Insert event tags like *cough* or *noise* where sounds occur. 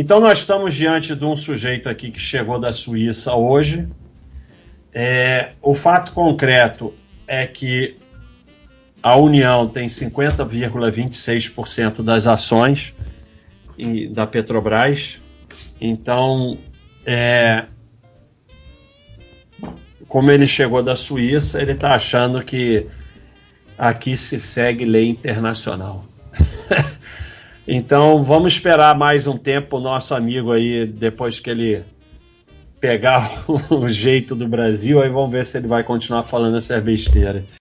Então nós estamos diante de um sujeito aqui que chegou da Suíça hoje. É, o fato concreto é que a União tem 50,26% das ações da Petrobras. Então, é, como ele chegou da Suíça, ele está achando que aqui se segue lei internacional. Então, vamos esperar mais um tempo o nosso amigo aí, depois que ele pegar *laughs* o jeito do Brasil, aí vamos ver se ele vai continuar falando essa besteira.